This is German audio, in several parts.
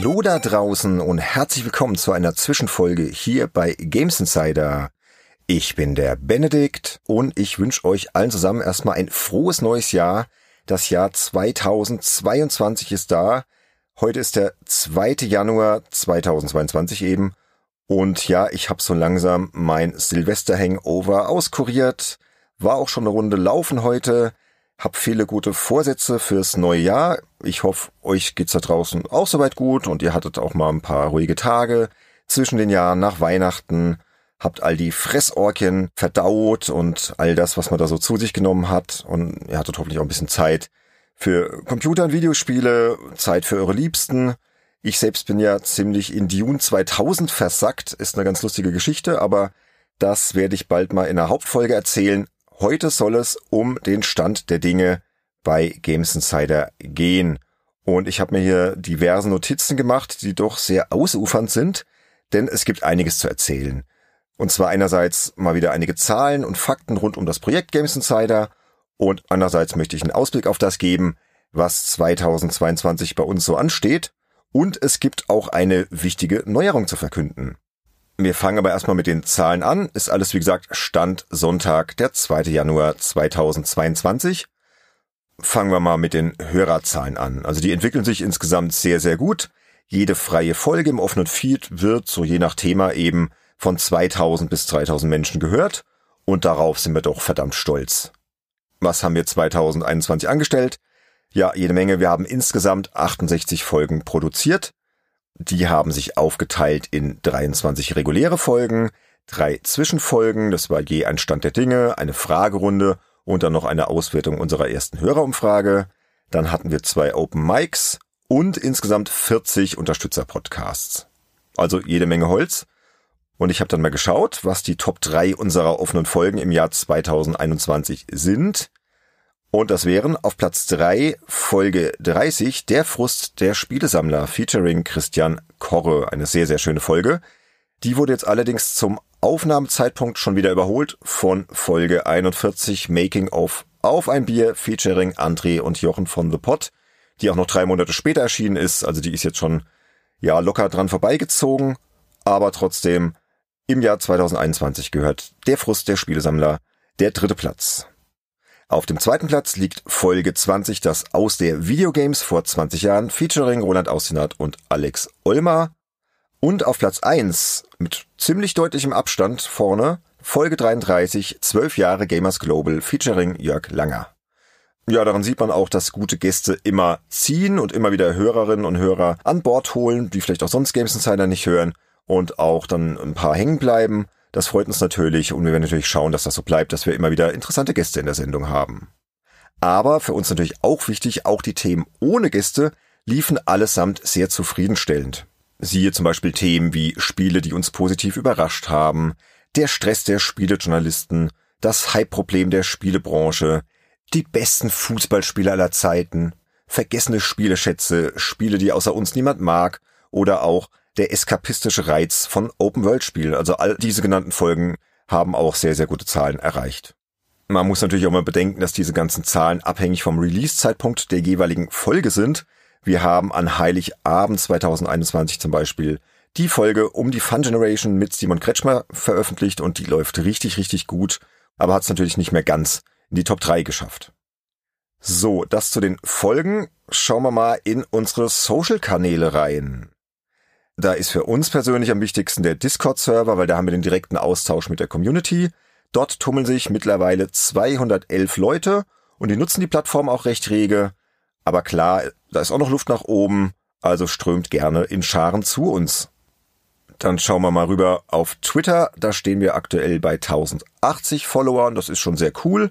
Hallo da draußen und herzlich willkommen zu einer Zwischenfolge hier bei Games Insider. Ich bin der Benedikt und ich wünsche euch allen zusammen erstmal ein frohes neues Jahr. Das Jahr 2022 ist da. Heute ist der 2. Januar 2022 eben. Und ja, ich habe so langsam mein Silvester-Hangover auskuriert. War auch schon eine Runde laufen heute. Hab viele gute Vorsätze fürs neue Jahr. Ich hoffe, euch geht's da draußen auch soweit gut und ihr hattet auch mal ein paar ruhige Tage zwischen den Jahren nach Weihnachten. Habt all die Fressorkien verdaut und all das, was man da so zu sich genommen hat. Und ihr hattet hoffentlich auch ein bisschen Zeit für Computer und Videospiele, Zeit für eure Liebsten. Ich selbst bin ja ziemlich in Dune 2000 versackt. Ist eine ganz lustige Geschichte, aber das werde ich bald mal in der Hauptfolge erzählen. Heute soll es um den Stand der Dinge bei Games Insider gehen. Und ich habe mir hier diverse Notizen gemacht, die doch sehr ausufernd sind, denn es gibt einiges zu erzählen. Und zwar einerseits mal wieder einige Zahlen und Fakten rund um das Projekt Games Insider und andererseits möchte ich einen Ausblick auf das geben, was 2022 bei uns so ansteht. Und es gibt auch eine wichtige Neuerung zu verkünden. Wir fangen aber erstmal mit den Zahlen an. Ist alles, wie gesagt, Stand Sonntag, der 2. Januar 2022. Fangen wir mal mit den Hörerzahlen an. Also die entwickeln sich insgesamt sehr, sehr gut. Jede freie Folge im offenen Feed wird, so je nach Thema eben, von 2000 bis 3000 Menschen gehört. Und darauf sind wir doch verdammt stolz. Was haben wir 2021 angestellt? Ja, jede Menge. Wir haben insgesamt 68 Folgen produziert. Die haben sich aufgeteilt in 23 reguläre Folgen, drei Zwischenfolgen, das war je ein Stand der Dinge, eine Fragerunde und dann noch eine Auswertung unserer ersten Hörerumfrage. Dann hatten wir zwei Open Mics und insgesamt 40 Unterstützer-Podcasts. Also jede Menge Holz. Und ich habe dann mal geschaut, was die Top 3 unserer offenen Folgen im Jahr 2021 sind. Und das wären auf Platz drei Folge 30 Der Frust der Spielesammler featuring Christian Korre. Eine sehr, sehr schöne Folge. Die wurde jetzt allerdings zum Aufnahmezeitpunkt schon wieder überholt von Folge 41 Making of Auf ein Bier featuring André und Jochen von The Pot, die auch noch drei Monate später erschienen ist. Also die ist jetzt schon ja locker dran vorbeigezogen, aber trotzdem im Jahr 2021 gehört Der Frust der Spielesammler der dritte Platz. Auf dem zweiten Platz liegt Folge 20, das aus der Videogames vor 20 Jahren, featuring Roland Austinat und Alex Olmer. Und auf Platz 1, mit ziemlich deutlichem Abstand vorne, Folge 33, 12 Jahre Gamers Global, featuring Jörg Langer. Ja, daran sieht man auch, dass gute Gäste immer ziehen und immer wieder Hörerinnen und Hörer an Bord holen, die vielleicht auch sonst Games Insider nicht hören und auch dann ein paar hängen bleiben. Das freut uns natürlich und wir werden natürlich schauen, dass das so bleibt, dass wir immer wieder interessante Gäste in der Sendung haben. Aber für uns natürlich auch wichtig, auch die Themen ohne Gäste liefen allesamt sehr zufriedenstellend. Siehe zum Beispiel Themen wie Spiele, die uns positiv überrascht haben, der Stress der Spielejournalisten, das Hype-Problem der Spielebranche, die besten Fußballspieler aller Zeiten, vergessene Spieleschätze, Spiele, die außer uns niemand mag oder auch der eskapistische Reiz von Open-World-Spielen. Also all diese genannten Folgen haben auch sehr, sehr gute Zahlen erreicht. Man muss natürlich auch mal bedenken, dass diese ganzen Zahlen abhängig vom Release-Zeitpunkt der jeweiligen Folge sind. Wir haben an Heiligabend 2021 zum Beispiel die Folge um die Fun Generation mit Simon Kretschmer veröffentlicht und die läuft richtig, richtig gut, aber hat es natürlich nicht mehr ganz in die Top 3 geschafft. So, das zu den Folgen. Schauen wir mal in unsere Social-Kanäle rein. Da ist für uns persönlich am wichtigsten der Discord-Server, weil da haben wir den direkten Austausch mit der Community. Dort tummeln sich mittlerweile 211 Leute und die nutzen die Plattform auch recht rege. Aber klar, da ist auch noch Luft nach oben, also strömt gerne in Scharen zu uns. Dann schauen wir mal rüber auf Twitter. Da stehen wir aktuell bei 1080 Followern. Das ist schon sehr cool.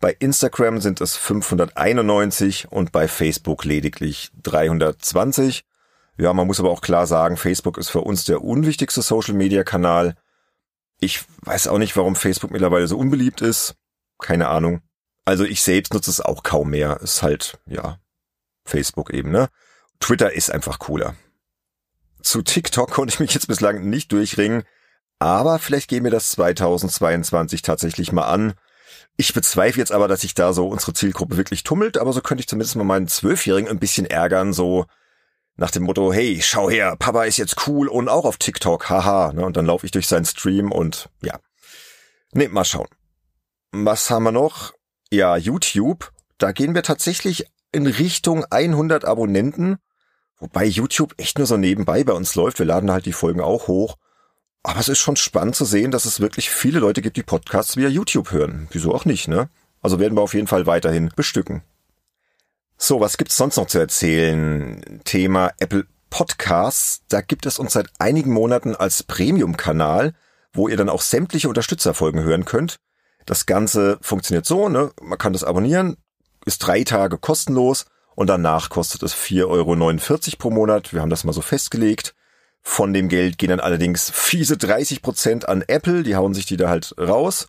Bei Instagram sind es 591 und bei Facebook lediglich 320. Ja, man muss aber auch klar sagen, Facebook ist für uns der unwichtigste Social-Media-Kanal. Ich weiß auch nicht, warum Facebook mittlerweile so unbeliebt ist. Keine Ahnung. Also ich selbst nutze es auch kaum mehr. Ist halt, ja, Facebook eben, ne? Twitter ist einfach cooler. Zu TikTok konnte ich mich jetzt bislang nicht durchringen, aber vielleicht gehen wir das 2022 tatsächlich mal an. Ich bezweifle jetzt aber, dass sich da so unsere Zielgruppe wirklich tummelt, aber so könnte ich zumindest mal meinen Zwölfjährigen ein bisschen ärgern, so nach dem Motto, hey, schau her, Papa ist jetzt cool und auch auf TikTok, haha. Ne? Und dann laufe ich durch seinen Stream und ja. Ne, mal schauen. Was haben wir noch? Ja, YouTube. Da gehen wir tatsächlich in Richtung 100 Abonnenten. Wobei YouTube echt nur so nebenbei bei uns läuft. Wir laden halt die Folgen auch hoch. Aber es ist schon spannend zu sehen, dass es wirklich viele Leute gibt, die Podcasts via YouTube hören. Wieso auch nicht, ne? Also werden wir auf jeden Fall weiterhin bestücken. So, was gibt's sonst noch zu erzählen? Thema Apple Podcasts. Da gibt es uns seit einigen Monaten als Premium-Kanal, wo ihr dann auch sämtliche Unterstützerfolgen hören könnt. Das Ganze funktioniert so, ne? Man kann das abonnieren, ist drei Tage kostenlos und danach kostet es 4,49 Euro pro Monat. Wir haben das mal so festgelegt. Von dem Geld gehen dann allerdings fiese 30 Prozent an Apple, die hauen sich die da halt raus.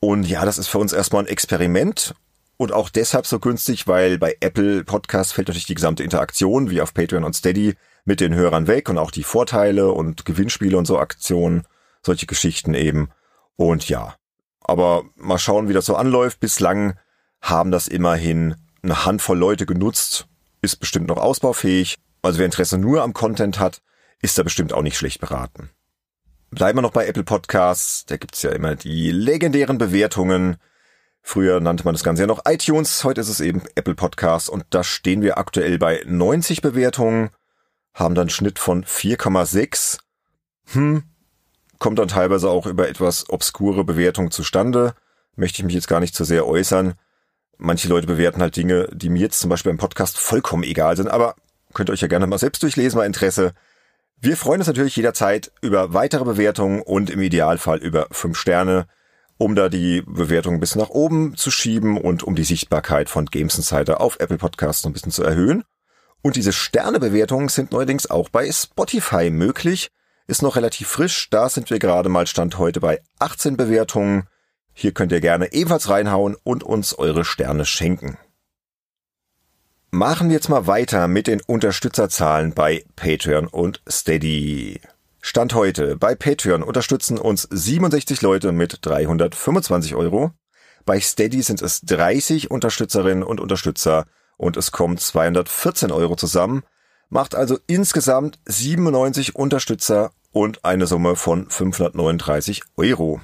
Und ja, das ist für uns erstmal ein Experiment und auch deshalb so günstig, weil bei Apple Podcast fällt natürlich die gesamte Interaktion, wie auf Patreon und Steady, mit den Hörern weg und auch die Vorteile und Gewinnspiele und so Aktionen, solche Geschichten eben. Und ja, aber mal schauen, wie das so anläuft. Bislang haben das immerhin eine Handvoll Leute genutzt, ist bestimmt noch ausbaufähig. Also wer Interesse nur am Content hat, ist da bestimmt auch nicht schlecht beraten. Bleiben wir noch bei Apple Podcasts, da gibt's ja immer die legendären Bewertungen, Früher nannte man das Ganze ja noch iTunes, heute ist es eben Apple Podcasts und da stehen wir aktuell bei 90 Bewertungen, haben dann Schnitt von 4,6. Hm, kommt dann teilweise auch über etwas obskure Bewertungen zustande. Möchte ich mich jetzt gar nicht zu sehr äußern. Manche Leute bewerten halt Dinge, die mir jetzt zum Beispiel im Podcast vollkommen egal sind, aber könnt ihr euch ja gerne mal selbst durchlesen bei Interesse. Wir freuen uns natürlich jederzeit über weitere Bewertungen und im Idealfall über fünf Sterne um da die Bewertung ein bisschen nach oben zu schieben und um die Sichtbarkeit von Games Insider auf Apple Podcasts ein bisschen zu erhöhen. Und diese Sternebewertungen sind neuerdings auch bei Spotify möglich. Ist noch relativ frisch. Da sind wir gerade mal Stand heute bei 18 Bewertungen. Hier könnt ihr gerne ebenfalls reinhauen und uns eure Sterne schenken. Machen wir jetzt mal weiter mit den Unterstützerzahlen bei Patreon und Steady. Stand heute. Bei Patreon unterstützen uns 67 Leute mit 325 Euro. Bei Steady sind es 30 Unterstützerinnen und Unterstützer und es kommen 214 Euro zusammen. Macht also insgesamt 97 Unterstützer und eine Summe von 539 Euro.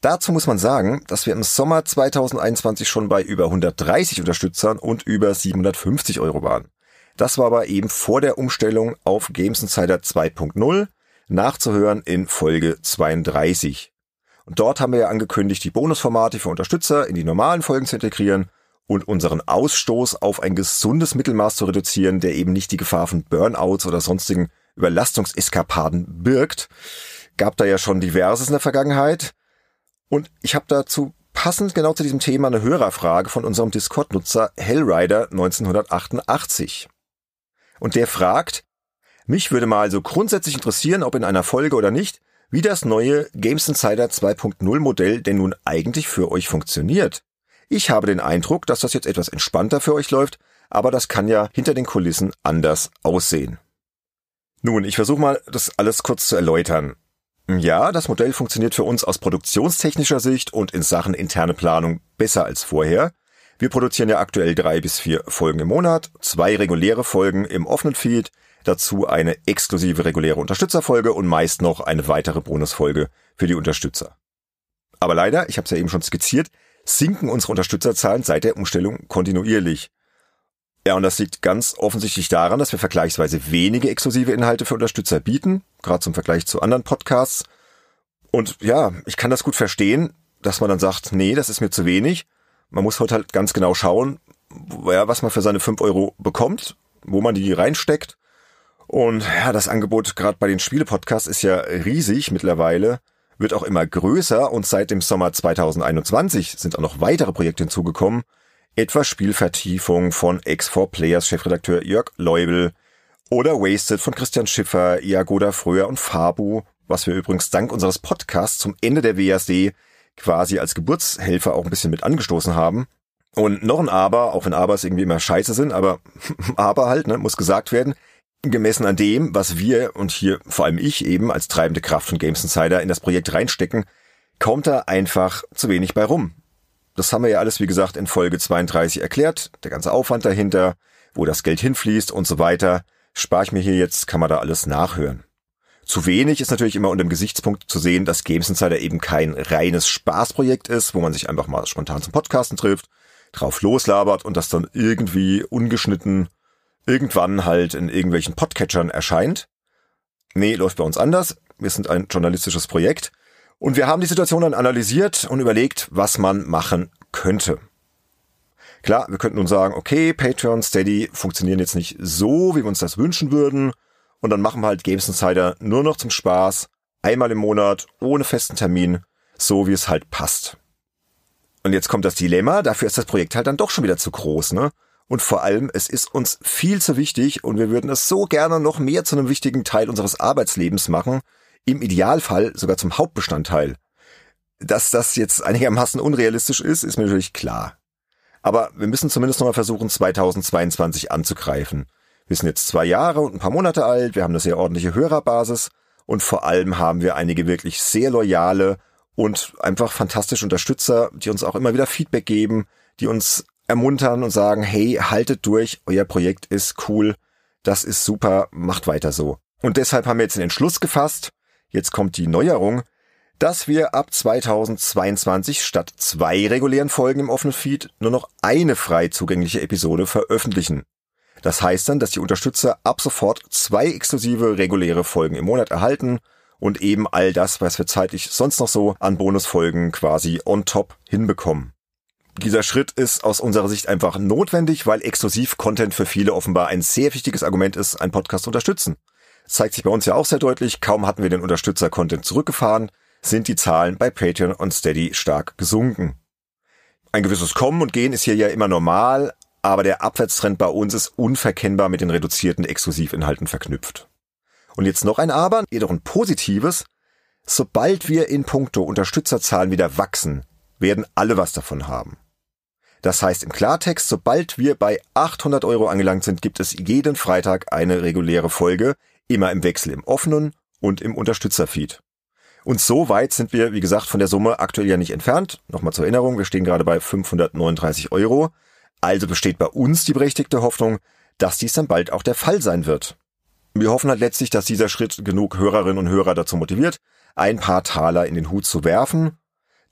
Dazu muss man sagen, dass wir im Sommer 2021 schon bei über 130 Unterstützern und über 750 Euro waren. Das war aber eben vor der Umstellung auf Games Insider 2.0, nachzuhören in Folge 32. Und dort haben wir ja angekündigt, die Bonusformate für Unterstützer in die normalen Folgen zu integrieren und unseren Ausstoß auf ein gesundes Mittelmaß zu reduzieren, der eben nicht die Gefahr von Burnouts oder sonstigen Überlastungseskapaden birgt. Gab da ja schon diverses in der Vergangenheit. Und ich habe dazu passend genau zu diesem Thema eine Hörerfrage von unserem Discord-Nutzer Hellrider 1988. Und der fragt, mich würde mal so grundsätzlich interessieren, ob in einer Folge oder nicht, wie das neue Games Insider 2.0 Modell denn nun eigentlich für euch funktioniert. Ich habe den Eindruck, dass das jetzt etwas entspannter für euch läuft, aber das kann ja hinter den Kulissen anders aussehen. Nun, ich versuche mal, das alles kurz zu erläutern. Ja, das Modell funktioniert für uns aus produktionstechnischer Sicht und in Sachen interne Planung besser als vorher. Wir produzieren ja aktuell drei bis vier Folgen im Monat, zwei reguläre Folgen im offenen Feed, dazu eine exklusive reguläre Unterstützerfolge und meist noch eine weitere Bonusfolge für die Unterstützer. Aber leider, ich habe es ja eben schon skizziert, sinken unsere Unterstützerzahlen seit der Umstellung kontinuierlich. Ja, und das liegt ganz offensichtlich daran, dass wir vergleichsweise wenige exklusive Inhalte für Unterstützer bieten, gerade zum Vergleich zu anderen Podcasts. Und ja, ich kann das gut verstehen, dass man dann sagt, nee, das ist mir zu wenig man muss heute halt ganz genau schauen, ja, was man für seine fünf Euro bekommt, wo man die reinsteckt. Und ja, das Angebot gerade bei den Spiele-Podcasts ist ja riesig mittlerweile, wird auch immer größer und seit dem Sommer 2021 sind auch noch weitere Projekte hinzugekommen. Etwa Spielvertiefung von X4Players Chefredakteur Jörg Leubel oder Wasted von Christian Schiffer, Iagoda Fröher und Fabu, was wir übrigens dank unseres Podcasts zum Ende der WSD quasi als Geburtshelfer auch ein bisschen mit angestoßen haben. Und noch ein Aber, auch wenn Abers irgendwie immer scheiße sind, aber Aber halt, ne, muss gesagt werden, gemessen an dem, was wir und hier vor allem ich eben als treibende Kraft von Games Insider in das Projekt reinstecken, kommt da einfach zu wenig bei rum. Das haben wir ja alles, wie gesagt, in Folge 32 erklärt, der ganze Aufwand dahinter, wo das Geld hinfließt und so weiter. Spare ich mir hier jetzt, kann man da alles nachhören. Zu wenig ist natürlich immer unter dem Gesichtspunkt zu sehen, dass Games Insider eben kein reines Spaßprojekt ist, wo man sich einfach mal spontan zum Podcasten trifft, drauf loslabert und das dann irgendwie ungeschnitten irgendwann halt in irgendwelchen Podcatchern erscheint. Nee, läuft bei uns anders. Wir sind ein journalistisches Projekt und wir haben die Situation dann analysiert und überlegt, was man machen könnte. Klar, wir könnten nun sagen, okay, Patreon, Steady funktionieren jetzt nicht so, wie wir uns das wünschen würden. Und dann machen wir halt Games Insider nur noch zum Spaß, einmal im Monat, ohne festen Termin, so wie es halt passt. Und jetzt kommt das Dilemma, dafür ist das Projekt halt dann doch schon wieder zu groß, ne? Und vor allem, es ist uns viel zu wichtig und wir würden es so gerne noch mehr zu einem wichtigen Teil unseres Arbeitslebens machen, im Idealfall sogar zum Hauptbestandteil. Dass das jetzt einigermaßen unrealistisch ist, ist mir natürlich klar. Aber wir müssen zumindest nochmal versuchen, 2022 anzugreifen. Wir sind jetzt zwei Jahre und ein paar Monate alt, wir haben eine sehr ordentliche Hörerbasis und vor allem haben wir einige wirklich sehr loyale und einfach fantastische Unterstützer, die uns auch immer wieder Feedback geben, die uns ermuntern und sagen, hey, haltet durch, euer Projekt ist cool, das ist super, macht weiter so. Und deshalb haben wir jetzt den Entschluss gefasst, jetzt kommt die Neuerung, dass wir ab 2022 statt zwei regulären Folgen im offenen Feed nur noch eine frei zugängliche Episode veröffentlichen. Das heißt dann, dass die Unterstützer ab sofort zwei exklusive reguläre Folgen im Monat erhalten und eben all das, was wir zeitlich sonst noch so an Bonusfolgen quasi on top hinbekommen. Dieser Schritt ist aus unserer Sicht einfach notwendig, weil Exklusiv-Content für viele offenbar ein sehr wichtiges Argument ist, einen Podcast zu unterstützen. Das zeigt sich bei uns ja auch sehr deutlich, kaum hatten wir den Unterstützer-Content zurückgefahren, sind die Zahlen bei Patreon und Steady stark gesunken. Ein gewisses Kommen und Gehen ist hier ja immer normal, aber der Abwärtstrend bei uns ist unverkennbar mit den reduzierten Exklusivinhalten verknüpft. Und jetzt noch ein Aber, jedoch ein positives. Sobald wir in puncto Unterstützerzahlen wieder wachsen, werden alle was davon haben. Das heißt im Klartext, sobald wir bei 800 Euro angelangt sind, gibt es jeden Freitag eine reguläre Folge, immer im Wechsel im offenen und im Unterstützerfeed. Und so weit sind wir, wie gesagt, von der Summe aktuell ja nicht entfernt. Nochmal zur Erinnerung, wir stehen gerade bei 539 Euro. Also besteht bei uns die berechtigte Hoffnung, dass dies dann bald auch der Fall sein wird. Wir hoffen halt letztlich, dass dieser Schritt genug Hörerinnen und Hörer dazu motiviert, ein paar Taler in den Hut zu werfen.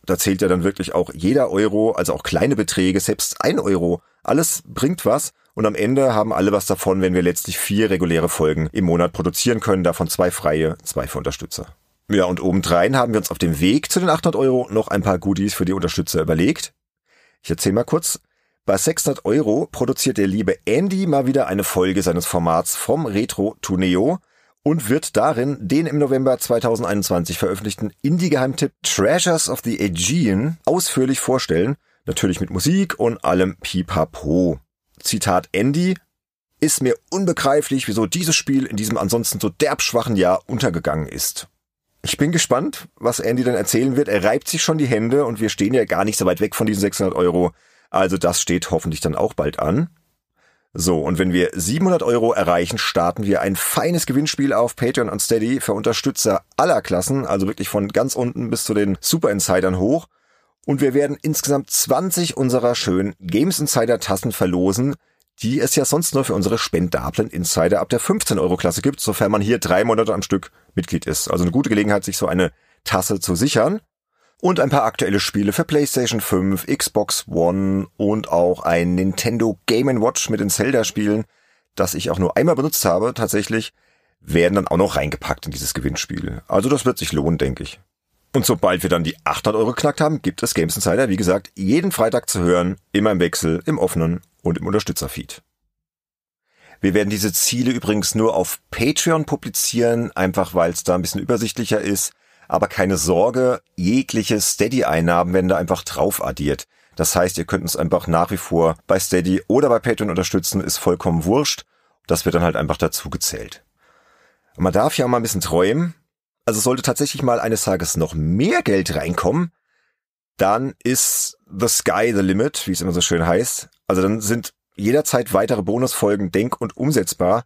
Da zählt ja dann wirklich auch jeder Euro, also auch kleine Beträge, selbst ein Euro. Alles bringt was und am Ende haben alle was davon, wenn wir letztlich vier reguläre Folgen im Monat produzieren können, davon zwei freie, zwei für Unterstützer. Ja, und obendrein haben wir uns auf dem Weg zu den 800 Euro noch ein paar Goodies für die Unterstützer überlegt. Ich erzähle mal kurz. Bei 600 Euro produziert der liebe Andy mal wieder eine Folge seines Formats vom Retro to Neo und wird darin den im November 2021 veröffentlichten Indie-Geheimtipp Treasures of the Aegean ausführlich vorstellen, natürlich mit Musik und allem Pipapo. Zitat Andy, ist mir unbegreiflich, wieso dieses Spiel in diesem ansonsten so derbschwachen Jahr untergegangen ist. Ich bin gespannt, was Andy dann erzählen wird. Er reibt sich schon die Hände und wir stehen ja gar nicht so weit weg von diesen 600 Euro. Also das steht hoffentlich dann auch bald an. So, und wenn wir 700 Euro erreichen, starten wir ein feines Gewinnspiel auf Patreon und Steady für Unterstützer aller Klassen, also wirklich von ganz unten bis zu den Super Insidern hoch. Und wir werden insgesamt 20 unserer schönen Games Insider Tassen verlosen, die es ja sonst nur für unsere spendablen Insider ab der 15 Euro Klasse gibt, sofern man hier drei Monate am Stück Mitglied ist. Also eine gute Gelegenheit, sich so eine Tasse zu sichern und ein paar aktuelle Spiele für PlayStation 5, Xbox One und auch ein Nintendo Game Watch mit den Zelda-Spielen, das ich auch nur einmal benutzt habe, tatsächlich, werden dann auch noch reingepackt in dieses Gewinnspiel. Also das wird sich lohnen, denke ich. Und sobald wir dann die 800 Euro knackt haben, gibt es Games Insider, wie gesagt, jeden Freitag zu hören, immer im Wechsel, im offenen und im Unterstützerfeed. Wir werden diese Ziele übrigens nur auf Patreon publizieren, einfach weil es da ein bisschen übersichtlicher ist. Aber keine Sorge, jegliche Steady-Einnahmen werden da einfach drauf addiert. Das heißt, ihr könnt uns einfach nach wie vor bei Steady oder bei Patreon unterstützen, ist vollkommen wurscht. Das wird dann halt einfach dazu gezählt. Man darf ja mal ein bisschen träumen. Also sollte tatsächlich mal eines Tages noch mehr Geld reinkommen, dann ist the sky the limit, wie es immer so schön heißt. Also dann sind jederzeit weitere Bonusfolgen denk- und umsetzbar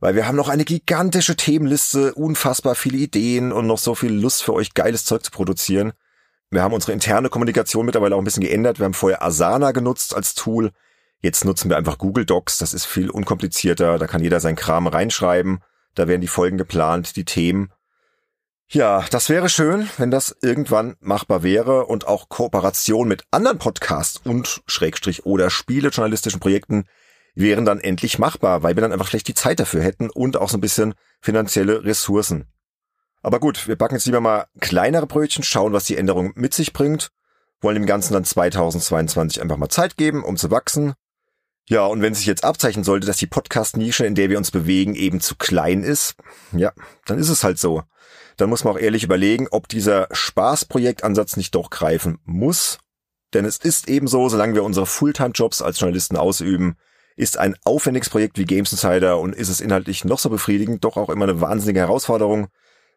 weil wir haben noch eine gigantische Themenliste, unfassbar viele Ideen und noch so viel Lust für euch geiles Zeug zu produzieren. Wir haben unsere interne Kommunikation mittlerweile auch ein bisschen geändert. Wir haben vorher Asana genutzt als Tool. Jetzt nutzen wir einfach Google Docs, das ist viel unkomplizierter, da kann jeder seinen Kram reinschreiben, da werden die Folgen geplant, die Themen. Ja, das wäre schön, wenn das irgendwann machbar wäre und auch Kooperation mit anderen Podcasts und Schrägstrich oder Spielejournalistischen Projekten wären dann endlich machbar, weil wir dann einfach vielleicht die Zeit dafür hätten und auch so ein bisschen finanzielle Ressourcen. Aber gut, wir backen jetzt lieber mal kleinere Brötchen, schauen, was die Änderung mit sich bringt, wollen dem Ganzen dann 2022 einfach mal Zeit geben, um zu wachsen. Ja, und wenn sich jetzt abzeichnen sollte, dass die Podcast-Nische, in der wir uns bewegen, eben zu klein ist, ja, dann ist es halt so. Dann muss man auch ehrlich überlegen, ob dieser Spaßprojektansatz nicht doch greifen muss. Denn es ist eben so, solange wir unsere Fulltime-Jobs als Journalisten ausüben, ist ein aufwendiges Projekt wie Games Insider und ist es inhaltlich noch so befriedigend, doch auch immer eine wahnsinnige Herausforderung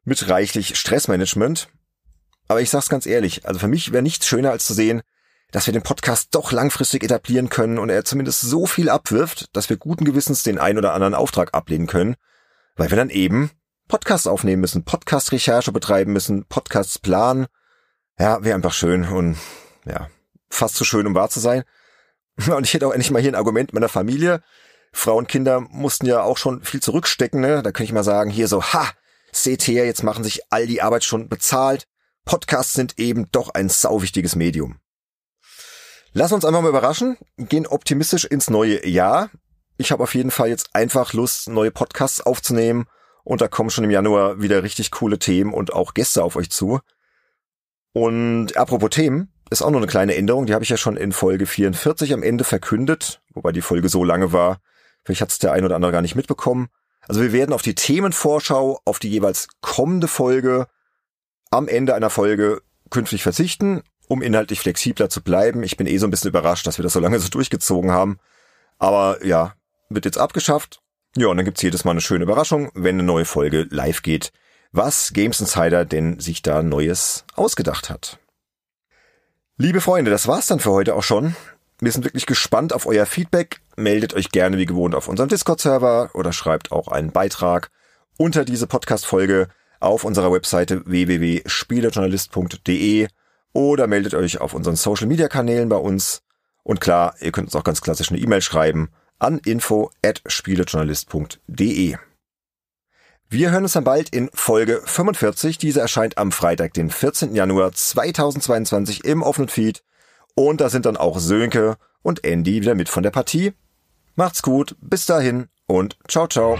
mit reichlich Stressmanagement. Aber ich sag's ganz ehrlich, also für mich wäre nichts schöner als zu sehen, dass wir den Podcast doch langfristig etablieren können und er zumindest so viel abwirft, dass wir guten Gewissens den ein oder anderen Auftrag ablehnen können, weil wir dann eben Podcasts aufnehmen müssen, Podcast-Recherche betreiben müssen, Podcasts planen. Ja, wäre einfach schön und ja, fast zu schön, um wahr zu sein. Und ich hätte auch endlich mal hier ein Argument meiner Familie. Frau und Kinder mussten ja auch schon viel zurückstecken, ne? Da könnte ich mal sagen, hier so, ha, seht her, jetzt machen sich all die Arbeitsstunden bezahlt. Podcasts sind eben doch ein sauwichtiges Medium. Lass uns einfach mal überraschen, gehen optimistisch ins neue Jahr. Ich habe auf jeden Fall jetzt einfach Lust, neue Podcasts aufzunehmen und da kommen schon im Januar wieder richtig coole Themen und auch Gäste auf euch zu. Und apropos Themen, ist auch noch eine kleine Änderung, die habe ich ja schon in Folge 44 am Ende verkündet, wobei die Folge so lange war, vielleicht hat es der ein oder andere gar nicht mitbekommen. Also wir werden auf die Themenvorschau, auf die jeweils kommende Folge am Ende einer Folge künftig verzichten um inhaltlich flexibler zu bleiben. Ich bin eh so ein bisschen überrascht, dass wir das so lange so durchgezogen haben. Aber ja, wird jetzt abgeschafft. Ja, und dann gibt's jedes Mal eine schöne Überraschung, wenn eine neue Folge live geht, was Games Insider denn sich da Neues ausgedacht hat. Liebe Freunde, das war's dann für heute auch schon. Wir sind wirklich gespannt auf euer Feedback. Meldet euch gerne wie gewohnt auf unserem Discord-Server oder schreibt auch einen Beitrag unter diese Podcast-Folge auf unserer Webseite www.spielejournalist.de oder meldet euch auf unseren Social Media Kanälen bei uns. Und klar, ihr könnt uns auch ganz klassisch eine E-Mail schreiben an info at spielejournalist.de. Wir hören uns dann bald in Folge 45. Diese erscheint am Freitag, den 14. Januar 2022 im offenen Feed. Und da sind dann auch Sönke und Andy wieder mit von der Partie. Macht's gut, bis dahin und ciao ciao.